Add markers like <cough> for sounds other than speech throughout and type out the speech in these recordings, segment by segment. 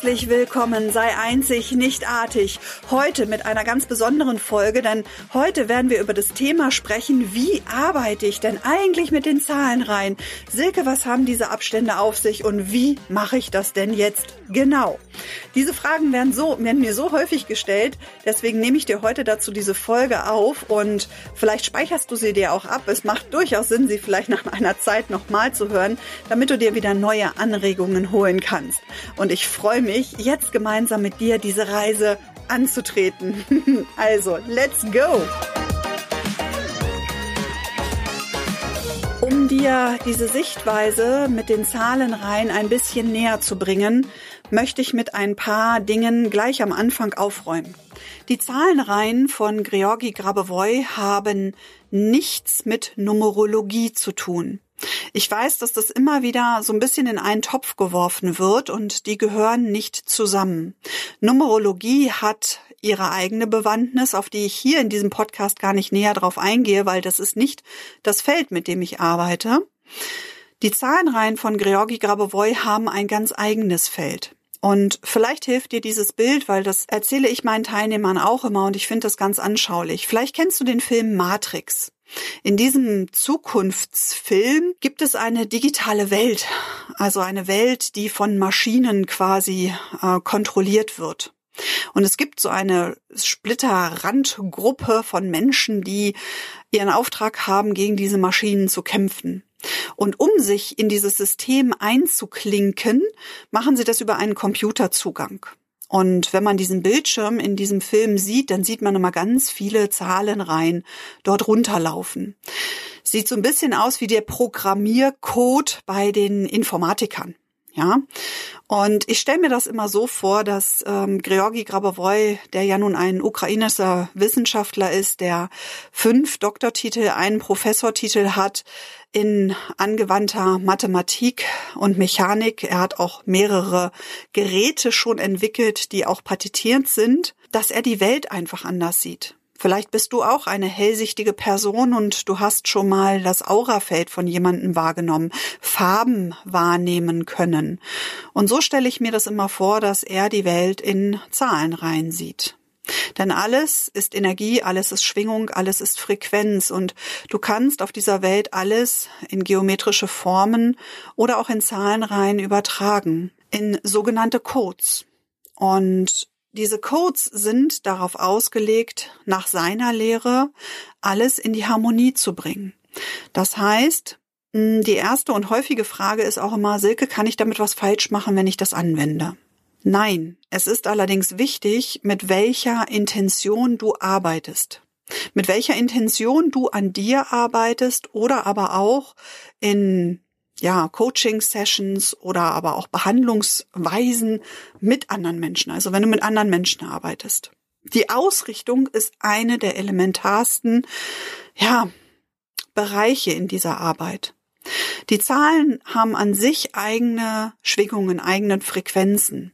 Herzlich willkommen, sei einzig, nicht artig. Heute mit einer ganz besonderen Folge, denn heute werden wir über das Thema sprechen, wie arbeite ich denn eigentlich mit den Zahlen rein? Silke, was haben diese Abstände auf sich und wie mache ich das denn jetzt genau? Diese Fragen werden so, werden mir so häufig gestellt, deswegen nehme ich dir heute dazu diese Folge auf und vielleicht speicherst du sie dir auch ab. Es macht durchaus Sinn, sie vielleicht nach einer Zeit nochmal zu hören, damit du dir wieder neue Anregungen holen kannst. Und ich freue mich, jetzt gemeinsam mit dir diese Reise anzutreten. <laughs> also, let's go! Um dir diese Sichtweise mit den Zahlenreihen ein bisschen näher zu bringen, möchte ich mit ein paar Dingen gleich am Anfang aufräumen. Die Zahlenreihen von Georgi Grabovoi haben nichts mit Numerologie zu tun. Ich weiß, dass das immer wieder so ein bisschen in einen Topf geworfen wird und die gehören nicht zusammen. Numerologie hat ihre eigene Bewandtnis, auf die ich hier in diesem Podcast gar nicht näher drauf eingehe, weil das ist nicht das Feld, mit dem ich arbeite. Die Zahlenreihen von Georgi Grabovoi haben ein ganz eigenes Feld. Und vielleicht hilft dir dieses Bild, weil das erzähle ich meinen Teilnehmern auch immer und ich finde das ganz anschaulich. Vielleicht kennst du den Film Matrix. In diesem Zukunftsfilm gibt es eine digitale Welt, also eine Welt, die von Maschinen quasi äh, kontrolliert wird. Und es gibt so eine Splitterrandgruppe von Menschen, die ihren Auftrag haben, gegen diese Maschinen zu kämpfen. Und um sich in dieses System einzuklinken, machen sie das über einen Computerzugang. Und wenn man diesen Bildschirm in diesem Film sieht, dann sieht man immer ganz viele Zahlenreihen dort runterlaufen. Sieht so ein bisschen aus wie der Programmiercode bei den Informatikern. Ja, und ich stelle mir das immer so vor, dass ähm, Georgi Grabovoi, der ja nun ein ukrainischer Wissenschaftler ist, der fünf Doktortitel, einen Professortitel hat in angewandter Mathematik und Mechanik. Er hat auch mehrere Geräte schon entwickelt, die auch patentiert sind, dass er die Welt einfach anders sieht. Vielleicht bist du auch eine hellsichtige Person und du hast schon mal das Aurafeld von jemandem wahrgenommen, Farben wahrnehmen können. Und so stelle ich mir das immer vor, dass er die Welt in Zahlenreihen sieht. Denn alles ist Energie, alles ist Schwingung, alles ist Frequenz und du kannst auf dieser Welt alles in geometrische Formen oder auch in Zahlenreihen übertragen, in sogenannte Codes. Und diese Codes sind darauf ausgelegt, nach seiner Lehre alles in die Harmonie zu bringen. Das heißt, die erste und häufige Frage ist auch immer, Silke, kann ich damit was falsch machen, wenn ich das anwende? Nein, es ist allerdings wichtig, mit welcher Intention du arbeitest. Mit welcher Intention du an dir arbeitest oder aber auch in ja, Coaching-Sessions oder aber auch Behandlungsweisen mit anderen Menschen, also wenn du mit anderen Menschen arbeitest. Die Ausrichtung ist eine der elementarsten, ja, Bereiche in dieser Arbeit. Die Zahlen haben an sich eigene Schwingungen, eigene Frequenzen.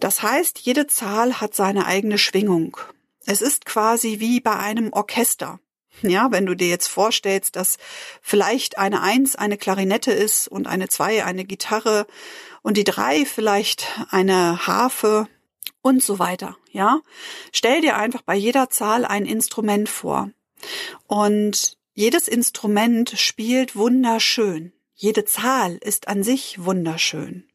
Das heißt, jede Zahl hat seine eigene Schwingung. Es ist quasi wie bei einem Orchester. Ja, wenn du dir jetzt vorstellst, dass vielleicht eine Eins eine Klarinette ist und eine Zwei eine Gitarre und die Drei vielleicht eine Harfe und so weiter. Ja, stell dir einfach bei jeder Zahl ein Instrument vor. Und jedes Instrument spielt wunderschön. Jede Zahl ist an sich wunderschön.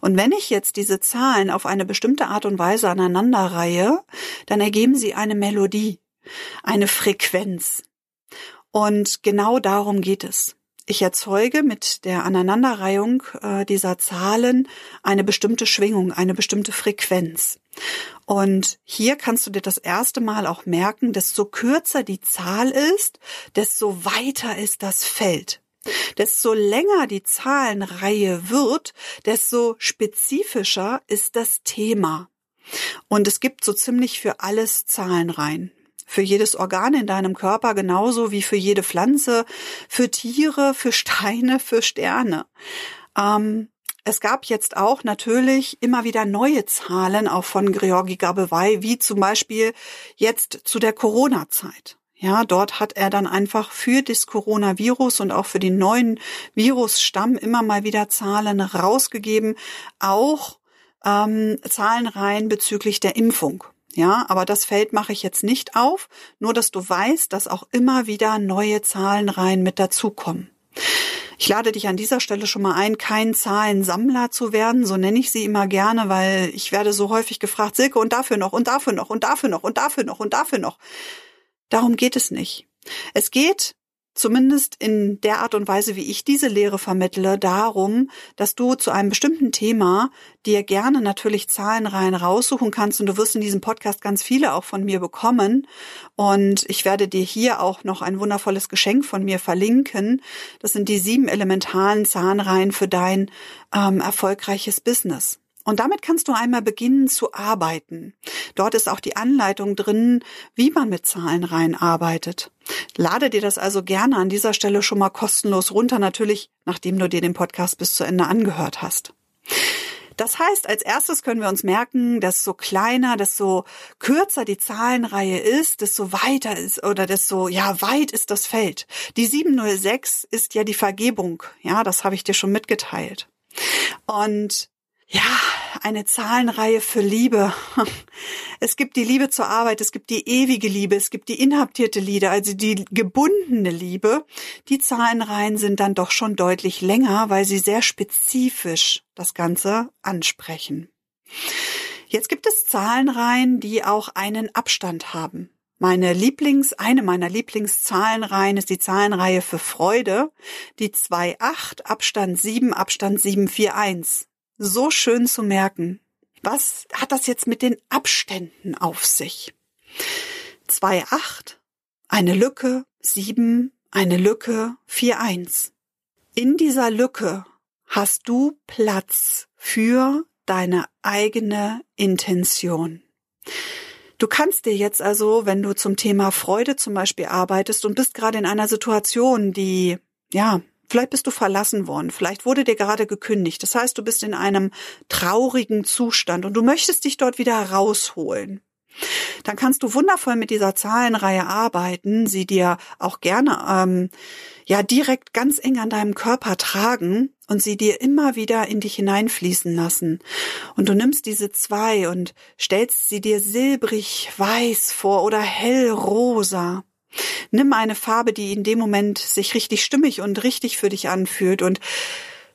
Und wenn ich jetzt diese Zahlen auf eine bestimmte Art und Weise aneinanderreihe, dann ergeben sie eine Melodie, eine Frequenz. Und genau darum geht es. Ich erzeuge mit der Aneinanderreihung äh, dieser Zahlen eine bestimmte Schwingung, eine bestimmte Frequenz. Und hier kannst du dir das erste Mal auch merken, desto kürzer die Zahl ist, desto weiter ist das Feld. Desto länger die Zahlenreihe wird, desto spezifischer ist das Thema. Und es gibt so ziemlich für alles Zahlenreihen. Für jedes Organ in deinem Körper genauso wie für jede Pflanze, für Tiere, für Steine, für Sterne. Ähm, es gab jetzt auch natürlich immer wieder neue Zahlen, auch von Georgi Gabewei, wie zum Beispiel jetzt zu der Corona-Zeit. Ja, dort hat er dann einfach für das Coronavirus und auch für den neuen Virusstamm immer mal wieder Zahlen rausgegeben, auch ähm, Zahlenreihen bezüglich der Impfung. Ja, aber das Feld mache ich jetzt nicht auf, nur dass du weißt, dass auch immer wieder neue Zahlenreihen mit dazukommen. Ich lade dich an dieser Stelle schon mal ein, kein Zahlensammler zu werden, so nenne ich sie immer gerne, weil ich werde so häufig gefragt, Silke, und dafür noch, und dafür noch, und dafür noch, und dafür noch, und dafür noch. Darum geht es nicht. Es geht zumindest in der Art und Weise, wie ich diese Lehre vermittle, darum, dass du zu einem bestimmten Thema dir gerne natürlich Zahlenreihen raussuchen kannst und du wirst in diesem Podcast ganz viele auch von mir bekommen und ich werde dir hier auch noch ein wundervolles Geschenk von mir verlinken. Das sind die sieben elementaren Zahnreihen für dein ähm, erfolgreiches Business. Und damit kannst du einmal beginnen zu arbeiten. Dort ist auch die Anleitung drin, wie man mit Zahlenreihen arbeitet. Lade dir das also gerne an dieser Stelle schon mal kostenlos runter, natürlich nachdem du dir den Podcast bis zu Ende angehört hast. Das heißt, als erstes können wir uns merken, dass so kleiner, desto kürzer die Zahlenreihe ist, desto weiter ist oder desto ja weit ist das Feld. Die 706 ist ja die Vergebung. Ja, das habe ich dir schon mitgeteilt. Und ja, eine Zahlenreihe für Liebe. <laughs> Es gibt die Liebe zur Arbeit, es gibt die ewige Liebe, es gibt die inhaftierte Liebe, also die gebundene Liebe. Die Zahlenreihen sind dann doch schon deutlich länger, weil sie sehr spezifisch das Ganze ansprechen. Jetzt gibt es Zahlenreihen, die auch einen Abstand haben. Meine Lieblings, eine meiner Lieblingszahlenreihen ist die Zahlenreihe für Freude, die 2,8, Abstand 7, Abstand 741 so schön zu merken. Was hat das jetzt mit den Abständen auf sich? 2,8, eine Lücke, 7, eine Lücke, 4,1. In dieser Lücke hast du Platz für deine eigene Intention. Du kannst dir jetzt also, wenn du zum Thema Freude zum Beispiel arbeitest und bist gerade in einer Situation, die, ja, Vielleicht bist du verlassen worden, vielleicht wurde dir gerade gekündigt. Das heißt, du bist in einem traurigen Zustand und du möchtest dich dort wieder rausholen. Dann kannst du wundervoll mit dieser Zahlenreihe arbeiten, sie dir auch gerne ähm, ja direkt ganz eng an deinem Körper tragen und sie dir immer wieder in dich hineinfließen lassen. Und du nimmst diese zwei und stellst sie dir silbrig weiß vor oder hellrosa. Nimm eine Farbe, die in dem Moment sich richtig stimmig und richtig für dich anfühlt und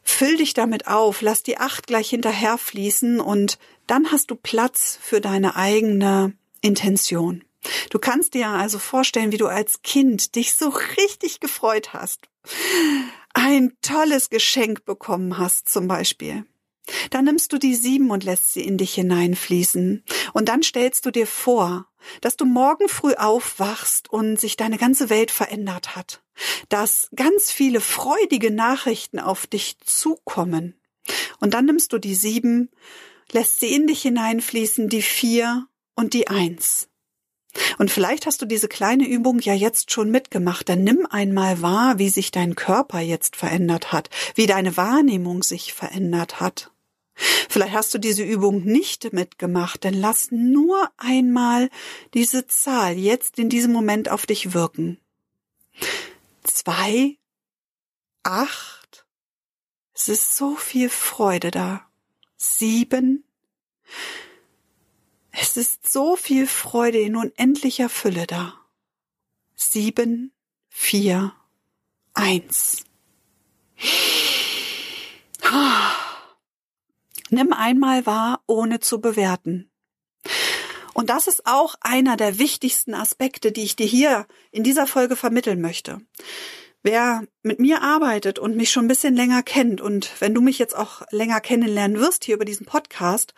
füll dich damit auf, lass die acht gleich hinterher fließen und dann hast du Platz für deine eigene Intention. Du kannst dir also vorstellen, wie du als Kind dich so richtig gefreut hast. Ein tolles Geschenk bekommen hast zum Beispiel. Dann nimmst du die sieben und lässt sie in dich hineinfließen. Und dann stellst du dir vor, dass du morgen früh aufwachst und sich deine ganze Welt verändert hat. Dass ganz viele freudige Nachrichten auf dich zukommen. Und dann nimmst du die sieben, lässt sie in dich hineinfließen, die vier und die eins. Und vielleicht hast du diese kleine Übung ja jetzt schon mitgemacht. Dann nimm einmal wahr, wie sich dein Körper jetzt verändert hat, wie deine Wahrnehmung sich verändert hat. Vielleicht hast du diese Übung nicht mitgemacht, denn lass nur einmal diese Zahl jetzt in diesem Moment auf dich wirken. Zwei, acht, es ist so viel Freude da. Sieben, es ist so viel Freude in unendlicher Fülle da. Sieben, vier, eins. Nimm einmal wahr, ohne zu bewerten. Und das ist auch einer der wichtigsten Aspekte, die ich dir hier in dieser Folge vermitteln möchte. Wer mit mir arbeitet und mich schon ein bisschen länger kennt und wenn du mich jetzt auch länger kennenlernen wirst hier über diesen Podcast,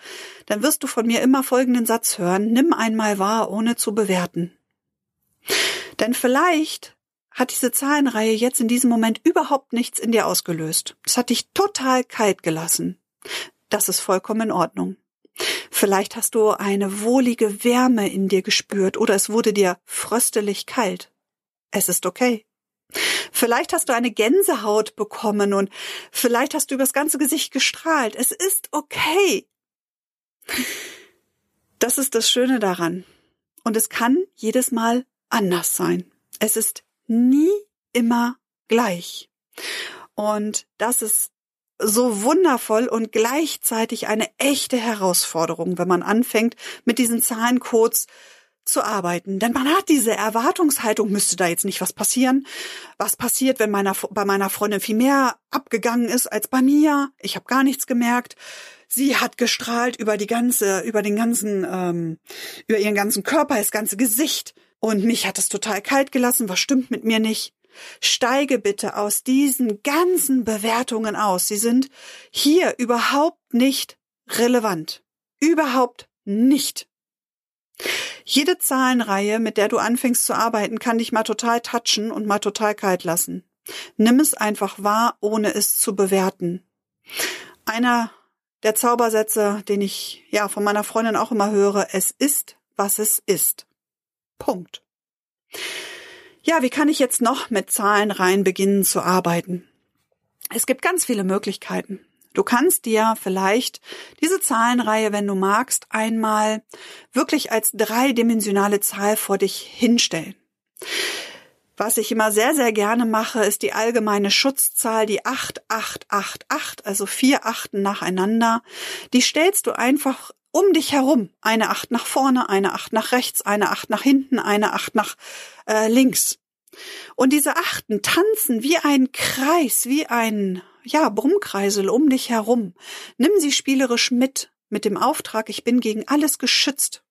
dann wirst du von mir immer folgenden Satz hören. Nimm einmal wahr, ohne zu bewerten. Denn vielleicht hat diese Zahlenreihe jetzt in diesem Moment überhaupt nichts in dir ausgelöst. Es hat dich total kalt gelassen. Das ist vollkommen in Ordnung. Vielleicht hast du eine wohlige Wärme in dir gespürt oder es wurde dir fröstelig kalt. Es ist okay. Vielleicht hast du eine Gänsehaut bekommen und vielleicht hast du übers ganze Gesicht gestrahlt. Es ist okay. Das ist das Schöne daran. Und es kann jedes Mal anders sein. Es ist nie immer gleich. Und das ist so wundervoll und gleichzeitig eine echte Herausforderung, wenn man anfängt, mit diesen Zahlencodes zu arbeiten. Denn man hat diese Erwartungshaltung, müsste da jetzt nicht was passieren. Was passiert, wenn meiner, bei meiner Freundin viel mehr abgegangen ist als bei mir? Ich habe gar nichts gemerkt. Sie hat gestrahlt über die ganze, über den ganzen, ähm, über ihren ganzen Körper, das ganze Gesicht. Und mich hat es total kalt gelassen. Was stimmt mit mir nicht? Steige bitte aus diesen ganzen Bewertungen aus. Sie sind hier überhaupt nicht relevant. Überhaupt nicht. Jede Zahlenreihe, mit der du anfängst zu arbeiten, kann dich mal total touchen und mal total kalt lassen. Nimm es einfach wahr, ohne es zu bewerten. Einer der Zaubersätze, den ich ja von meiner Freundin auch immer höre, es ist, was es ist. Punkt. Ja, wie kann ich jetzt noch mit Zahlenreihen beginnen zu arbeiten? Es gibt ganz viele Möglichkeiten. Du kannst dir vielleicht diese Zahlenreihe, wenn du magst, einmal wirklich als dreidimensionale Zahl vor dich hinstellen. Was ich immer sehr, sehr gerne mache, ist die allgemeine Schutzzahl, die 8888, also vier Achten nacheinander. Die stellst du einfach um dich herum. Eine Acht nach vorne, eine Acht nach rechts, eine Acht nach hinten, eine Acht nach äh, links. Und diese Achten tanzen wie ein Kreis, wie ein ja, Brummkreisel um dich herum. Nimm sie spielerisch mit, mit dem Auftrag, ich bin gegen alles geschützt.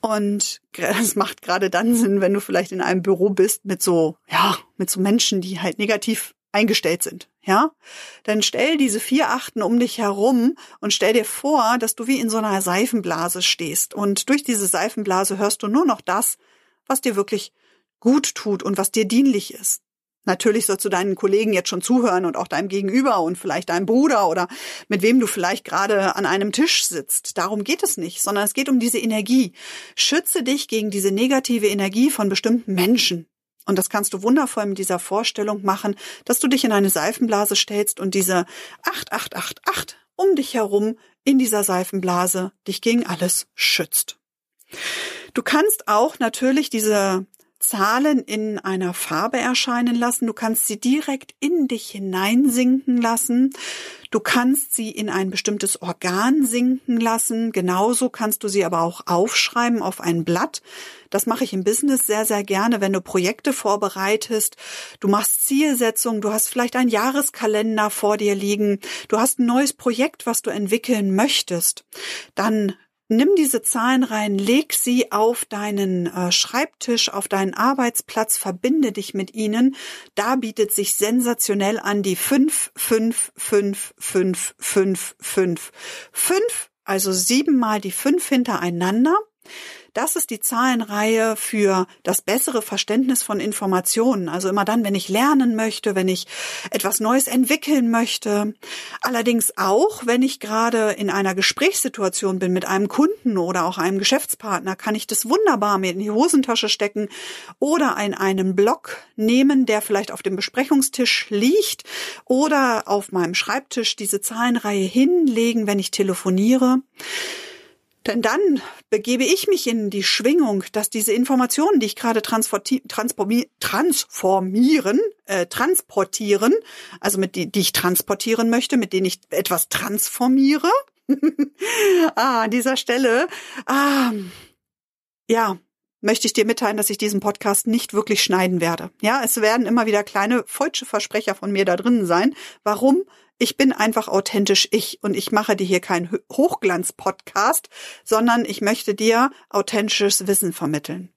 Und es macht gerade dann Sinn, wenn du vielleicht in einem Büro bist mit so, ja, mit so Menschen, die halt negativ eingestellt sind, ja? Dann stell diese vier Achten um dich herum und stell dir vor, dass du wie in so einer Seifenblase stehst. Und durch diese Seifenblase hörst du nur noch das, was dir wirklich gut tut und was dir dienlich ist. Natürlich sollst du deinen Kollegen jetzt schon zuhören und auch deinem Gegenüber und vielleicht deinem Bruder oder mit wem du vielleicht gerade an einem Tisch sitzt. Darum geht es nicht, sondern es geht um diese Energie. Schütze dich gegen diese negative Energie von bestimmten Menschen. Und das kannst du wundervoll mit dieser Vorstellung machen, dass du dich in eine Seifenblase stellst und diese 8888 um dich herum in dieser Seifenblase dich gegen alles schützt. Du kannst auch natürlich diese Zahlen in einer Farbe erscheinen lassen. Du kannst sie direkt in dich hineinsinken lassen. Du kannst sie in ein bestimmtes Organ sinken lassen. Genauso kannst du sie aber auch aufschreiben auf ein Blatt. Das mache ich im Business sehr, sehr gerne, wenn du Projekte vorbereitest. Du machst Zielsetzungen. Du hast vielleicht einen Jahreskalender vor dir liegen. Du hast ein neues Projekt, was du entwickeln möchtest. Dann Nimm diese Zahlen rein, leg sie auf deinen äh, Schreibtisch, auf deinen Arbeitsplatz, verbinde dich mit ihnen. Da bietet sich sensationell an die 5, 5, 5, 5, 5, 5. 5, also siebenmal die 5 hintereinander. Das ist die Zahlenreihe für das bessere Verständnis von Informationen. Also immer dann, wenn ich lernen möchte, wenn ich etwas Neues entwickeln möchte. Allerdings auch, wenn ich gerade in einer Gesprächssituation bin mit einem Kunden oder auch einem Geschäftspartner, kann ich das wunderbar mir in die Hosentasche stecken oder in einen Block nehmen, der vielleicht auf dem Besprechungstisch liegt oder auf meinem Schreibtisch diese Zahlenreihe hinlegen, wenn ich telefoniere. Denn dann begebe ich mich in die Schwingung, dass diese Informationen, die ich gerade transformieren, äh, transportieren, also mit die, die ich transportieren möchte, mit denen ich etwas transformiere. <laughs> ah, an dieser Stelle, ah, ja, möchte ich dir mitteilen, dass ich diesen Podcast nicht wirklich schneiden werde. Ja, es werden immer wieder kleine falsche Versprecher von mir da drinnen sein. Warum? Ich bin einfach authentisch ich und ich mache dir hier keinen Hochglanz-Podcast, sondern ich möchte dir authentisches Wissen vermitteln.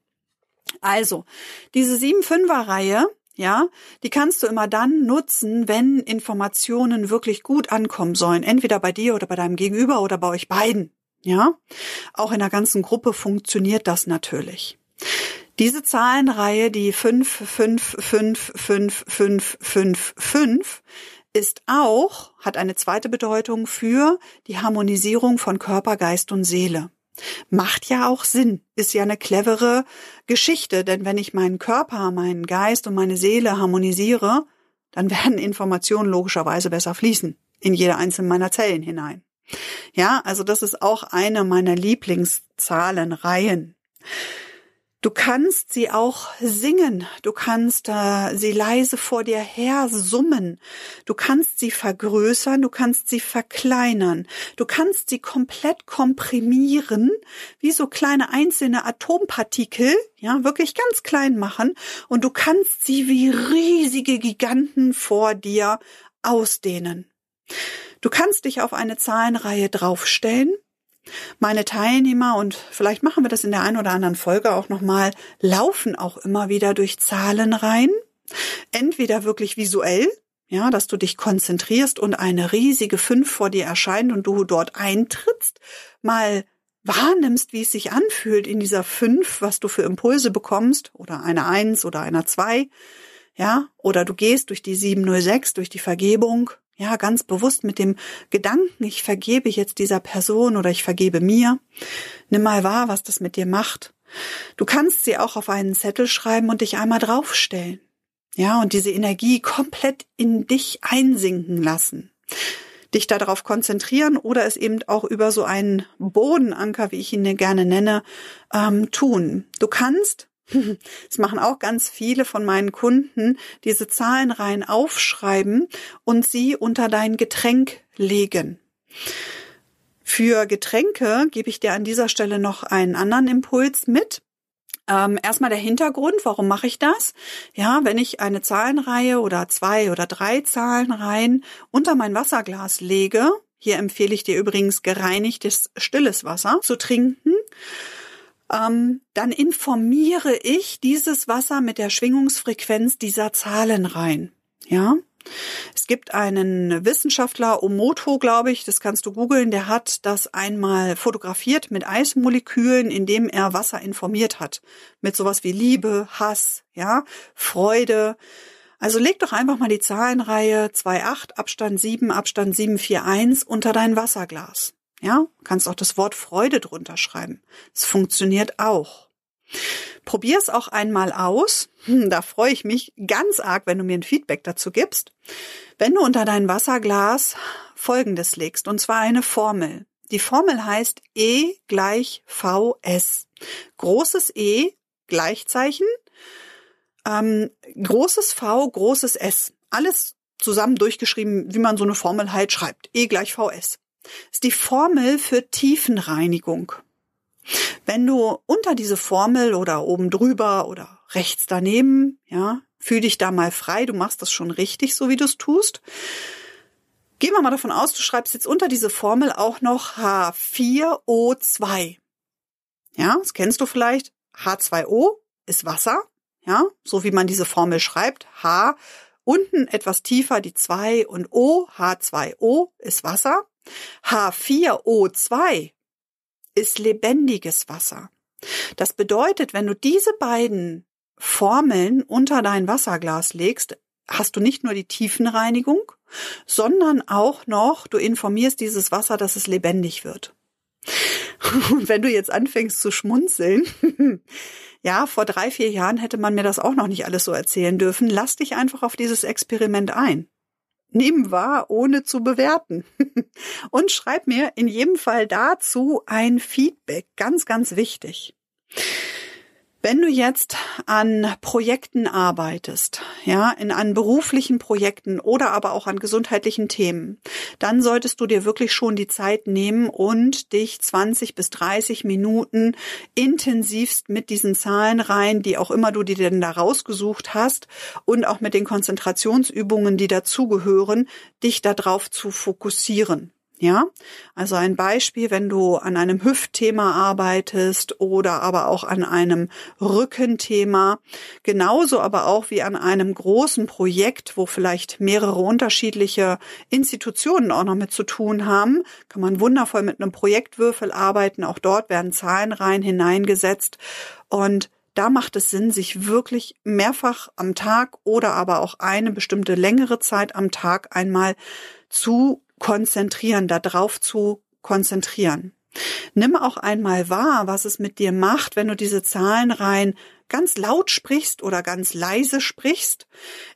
Also, diese 7-5er-Reihe, ja, die kannst du immer dann nutzen, wenn Informationen wirklich gut ankommen sollen. Entweder bei dir oder bei deinem Gegenüber oder bei euch beiden. Ja, auch in der ganzen Gruppe funktioniert das natürlich. Diese Zahlenreihe, die 5, 5, 5, 5, 5, 5, 5, ist auch, hat eine zweite Bedeutung für die Harmonisierung von Körper, Geist und Seele. Macht ja auch Sinn, ist ja eine clevere Geschichte, denn wenn ich meinen Körper, meinen Geist und meine Seele harmonisiere, dann <laughs> werden Informationen logischerweise besser fließen in jede einzelne meiner Zellen hinein. Ja, also das ist auch eine meiner Lieblingszahlenreihen. Du kannst sie auch singen, du kannst äh, sie leise vor dir her summen, du kannst sie vergrößern, du kannst sie verkleinern, du kannst sie komplett komprimieren, wie so kleine einzelne Atompartikel, ja, wirklich ganz klein machen und du kannst sie wie riesige Giganten vor dir ausdehnen. Du kannst dich auf eine Zahlenreihe draufstellen meine Teilnehmer, und vielleicht machen wir das in der einen oder anderen Folge auch nochmal, laufen auch immer wieder durch Zahlen rein. Entweder wirklich visuell, ja, dass du dich konzentrierst und eine riesige Fünf vor dir erscheint und du dort eintrittst, mal wahrnimmst, wie es sich anfühlt in dieser Fünf, was du für Impulse bekommst, oder eine Eins oder einer Zwei, ja, oder du gehst durch die 706, durch die Vergebung, ja, ganz bewusst mit dem Gedanken, ich vergebe jetzt dieser Person oder ich vergebe mir. Nimm mal wahr, was das mit dir macht. Du kannst sie auch auf einen Zettel schreiben und dich einmal draufstellen. Ja, und diese Energie komplett in dich einsinken lassen. Dich darauf konzentrieren oder es eben auch über so einen Bodenanker, wie ich ihn gerne nenne, ähm, tun. Du kannst das machen auch ganz viele von meinen Kunden, diese Zahlenreihen aufschreiben und sie unter dein Getränk legen. Für Getränke gebe ich dir an dieser Stelle noch einen anderen Impuls mit. Ähm, erstmal der Hintergrund, warum mache ich das? Ja, wenn ich eine Zahlenreihe oder zwei oder drei Zahlenreihen unter mein Wasserglas lege, hier empfehle ich dir übrigens gereinigtes stilles Wasser zu trinken, ähm, dann informiere ich dieses Wasser mit der Schwingungsfrequenz dieser Zahlen rein. Ja, es gibt einen Wissenschaftler, Omoto, glaube ich, das kannst du googeln, der hat das einmal fotografiert mit Eismolekülen, indem er Wasser informiert hat. Mit sowas wie Liebe, Hass, ja, Freude. Also leg doch einfach mal die Zahlenreihe 2,8, Abstand 7, Abstand 741 unter dein Wasserglas. Ja, kannst auch das Wort Freude drunter schreiben. Es funktioniert auch. Probier es auch einmal aus. Hm, da freue ich mich ganz arg, wenn du mir ein Feedback dazu gibst. Wenn du unter dein Wasserglas Folgendes legst, und zwar eine Formel. Die Formel heißt E gleich VS. Großes E, Gleichzeichen, ähm, großes V, großes S. Alles zusammen durchgeschrieben, wie man so eine Formel halt schreibt. E gleich VS ist die Formel für Tiefenreinigung. Wenn du unter diese Formel oder oben drüber oder rechts daneben, ja, fühl dich da mal frei, du machst das schon richtig, so wie du es tust. Gehen wir mal davon aus, du schreibst jetzt unter diese Formel auch noch H4O2. Ja, das kennst du vielleicht. H2O ist Wasser, ja, so wie man diese Formel schreibt. H unten etwas tiefer die 2 und O, H2O ist Wasser. H4O2 ist lebendiges Wasser. Das bedeutet, wenn du diese beiden Formeln unter dein Wasserglas legst, hast du nicht nur die Tiefenreinigung, sondern auch noch, du informierst dieses Wasser, dass es lebendig wird. <laughs> Und wenn du jetzt anfängst zu schmunzeln, <laughs> ja, vor drei, vier Jahren hätte man mir das auch noch nicht alles so erzählen dürfen, lass dich einfach auf dieses Experiment ein nehmen wahr, ohne zu bewerten. <laughs> Und schreib mir in jedem Fall dazu ein Feedback. Ganz, ganz wichtig. Wenn du jetzt an Projekten arbeitest, ja, in an beruflichen Projekten oder aber auch an gesundheitlichen Themen, dann solltest du dir wirklich schon die Zeit nehmen und dich 20 bis 30 Minuten intensivst mit diesen Zahlen rein, die auch immer du dir denn da rausgesucht hast und auch mit den Konzentrationsübungen, die dazugehören, dich darauf zu fokussieren. Ja, also ein Beispiel, wenn du an einem Hüftthema arbeitest oder aber auch an einem Rückenthema, genauso aber auch wie an einem großen Projekt, wo vielleicht mehrere unterschiedliche Institutionen auch noch mit zu tun haben, kann man wundervoll mit einem Projektwürfel arbeiten. Auch dort werden Zahlen rein hineingesetzt und da macht es Sinn, sich wirklich mehrfach am Tag oder aber auch eine bestimmte längere Zeit am Tag einmal zu konzentrieren, darauf zu konzentrieren. Nimm auch einmal wahr, was es mit dir macht, wenn du diese Zahlen rein ganz laut sprichst oder ganz leise sprichst.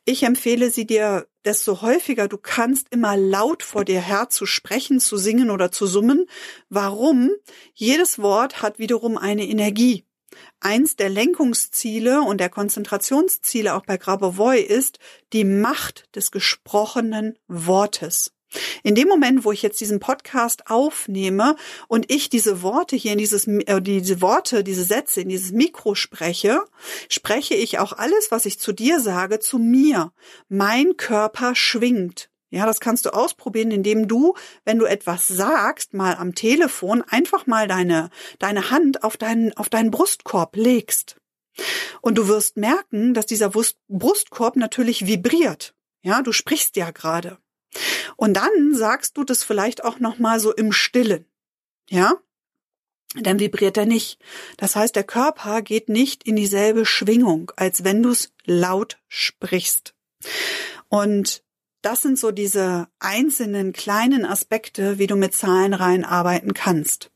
Ich empfehle sie dir, desto häufiger du kannst, immer laut vor dir her zu sprechen, zu singen oder zu summen. Warum? Jedes Wort hat wiederum eine Energie. eins der Lenkungsziele und der Konzentrationsziele auch bei Grabovoi ist die Macht des gesprochenen Wortes. In dem Moment, wo ich jetzt diesen Podcast aufnehme und ich diese Worte hier in dieses, äh, diese Worte, diese Sätze in dieses Mikro spreche, spreche ich auch alles, was ich zu dir sage, zu mir. Mein Körper schwingt. Ja, das kannst du ausprobieren, indem du, wenn du etwas sagst, mal am Telefon einfach mal deine, deine Hand auf deinen, auf deinen Brustkorb legst. Und du wirst merken, dass dieser Brustkorb natürlich vibriert. Ja, du sprichst ja gerade. Und dann sagst du das vielleicht auch noch mal so im Stillen. Ja? Dann vibriert er nicht. Das heißt, der Körper geht nicht in dieselbe Schwingung, als wenn du es laut sprichst. Und das sind so diese einzelnen kleinen Aspekte, wie du mit Zahlenreihen arbeiten kannst.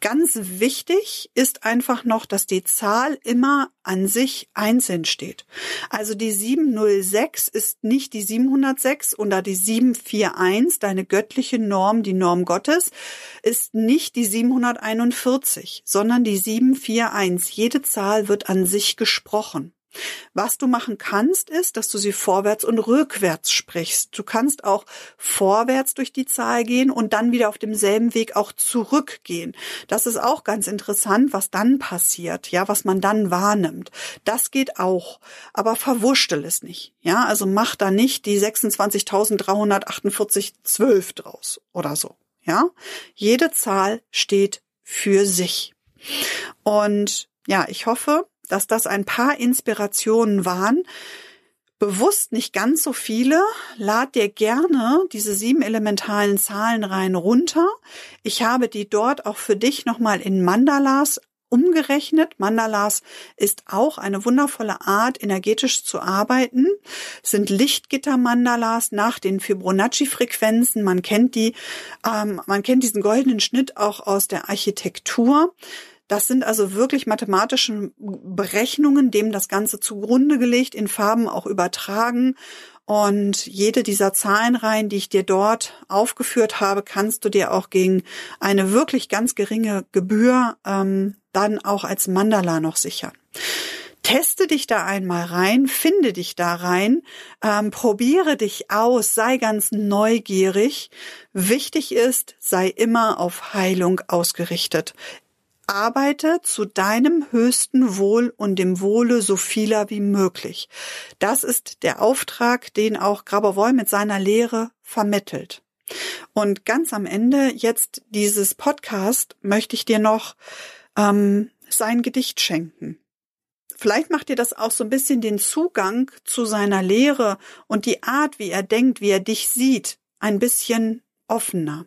Ganz wichtig ist einfach noch, dass die Zahl immer an sich einzeln steht. Also die 706 ist nicht die 706 oder die 741, deine göttliche Norm, die Norm Gottes, ist nicht die 741, sondern die 741. Jede Zahl wird an sich gesprochen. Was du machen kannst, ist, dass du sie vorwärts und rückwärts sprichst. Du kannst auch vorwärts durch die Zahl gehen und dann wieder auf demselben Weg auch zurückgehen. Das ist auch ganz interessant, was dann passiert, ja, was man dann wahrnimmt. Das geht auch, aber verwurschtel es nicht. Ja, also mach da nicht die 26.348,12 draus oder so. Ja, jede Zahl steht für sich. Und ja, ich hoffe, dass das ein paar Inspirationen waren. Bewusst nicht ganz so viele. Lad dir gerne diese sieben elementalen Zahlen rein runter. Ich habe die dort auch für dich nochmal in Mandalas umgerechnet. Mandalas ist auch eine wundervolle Art, energetisch zu arbeiten. sind Lichtgitter-Mandalas nach den Fibonacci-Frequenzen. Man kennt die, ähm, man kennt diesen goldenen Schnitt auch aus der Architektur. Das sind also wirklich mathematische Berechnungen, dem das Ganze zugrunde gelegt, in Farben auch übertragen. Und jede dieser Zahlenreihen, die ich dir dort aufgeführt habe, kannst du dir auch gegen eine wirklich ganz geringe Gebühr ähm, dann auch als Mandala noch sichern. Teste dich da einmal rein, finde dich da rein, ähm, probiere dich aus, sei ganz neugierig. Wichtig ist, sei immer auf Heilung ausgerichtet. Arbeite zu deinem höchsten Wohl und dem Wohle so vieler wie möglich. Das ist der Auftrag, den auch Grabovoi mit seiner Lehre vermittelt. Und ganz am Ende jetzt dieses Podcast möchte ich dir noch ähm, sein Gedicht schenken. Vielleicht macht dir das auch so ein bisschen den Zugang zu seiner Lehre und die Art, wie er denkt, wie er dich sieht, ein bisschen offener.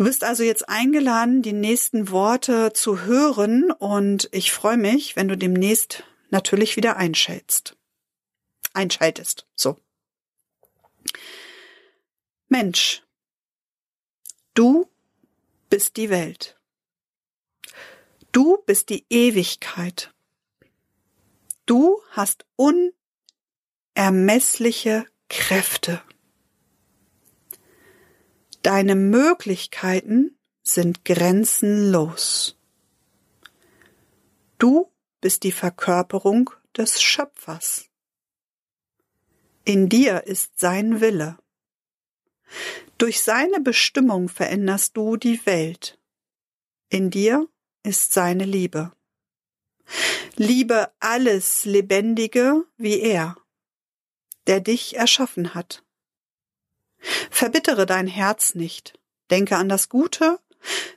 Du bist also jetzt eingeladen, die nächsten Worte zu hören und ich freue mich, wenn du demnächst natürlich wieder einschaltest. Einschaltest. So. Mensch, du bist die Welt. Du bist die Ewigkeit. Du hast unermessliche Kräfte. Deine Möglichkeiten sind grenzenlos. Du bist die Verkörperung des Schöpfers. In dir ist sein Wille. Durch seine Bestimmung veränderst du die Welt. In dir ist seine Liebe. Liebe alles Lebendige wie er, der dich erschaffen hat. Verbittere dein Herz nicht. Denke an das Gute,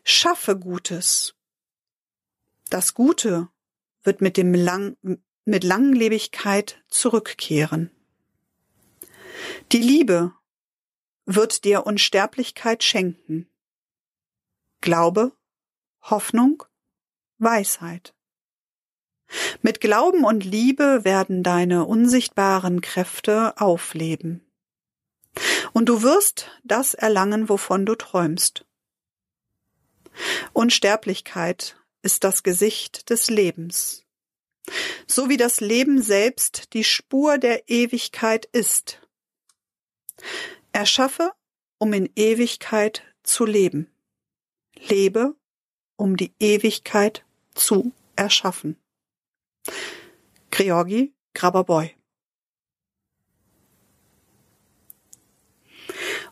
schaffe Gutes. Das Gute wird mit dem Lang mit Langlebigkeit zurückkehren. Die Liebe wird dir Unsterblichkeit schenken. Glaube, Hoffnung, Weisheit. Mit Glauben und Liebe werden deine unsichtbaren Kräfte aufleben und du wirst das erlangen, wovon du träumst. Unsterblichkeit ist das Gesicht des Lebens. So wie das Leben selbst die Spur der Ewigkeit ist. Erschaffe, um in Ewigkeit zu leben. Lebe, um die Ewigkeit zu erschaffen. Georgi Graberboy.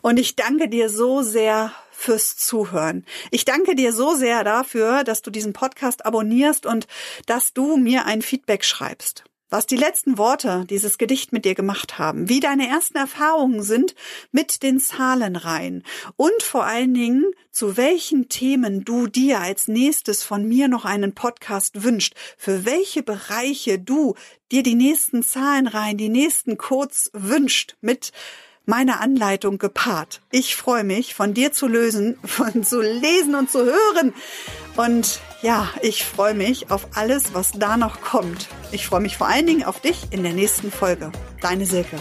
Und ich danke dir so sehr fürs Zuhören. Ich danke dir so sehr dafür, dass du diesen Podcast abonnierst und dass du mir ein Feedback schreibst was die letzten Worte dieses Gedicht mit dir gemacht haben, wie deine ersten Erfahrungen sind mit den Zahlenreihen und vor allen Dingen, zu welchen Themen du dir als nächstes von mir noch einen Podcast wünscht, für welche Bereiche du dir die nächsten Zahlenreihen, die nächsten Codes wünscht mit meiner Anleitung gepaart. Ich freue mich, von dir zu lösen, <laughs> von zu lesen und zu hören. Und ja, ich freue mich auf alles, was da noch kommt. Ich freue mich vor allen Dingen auf dich in der nächsten Folge. Deine Silke.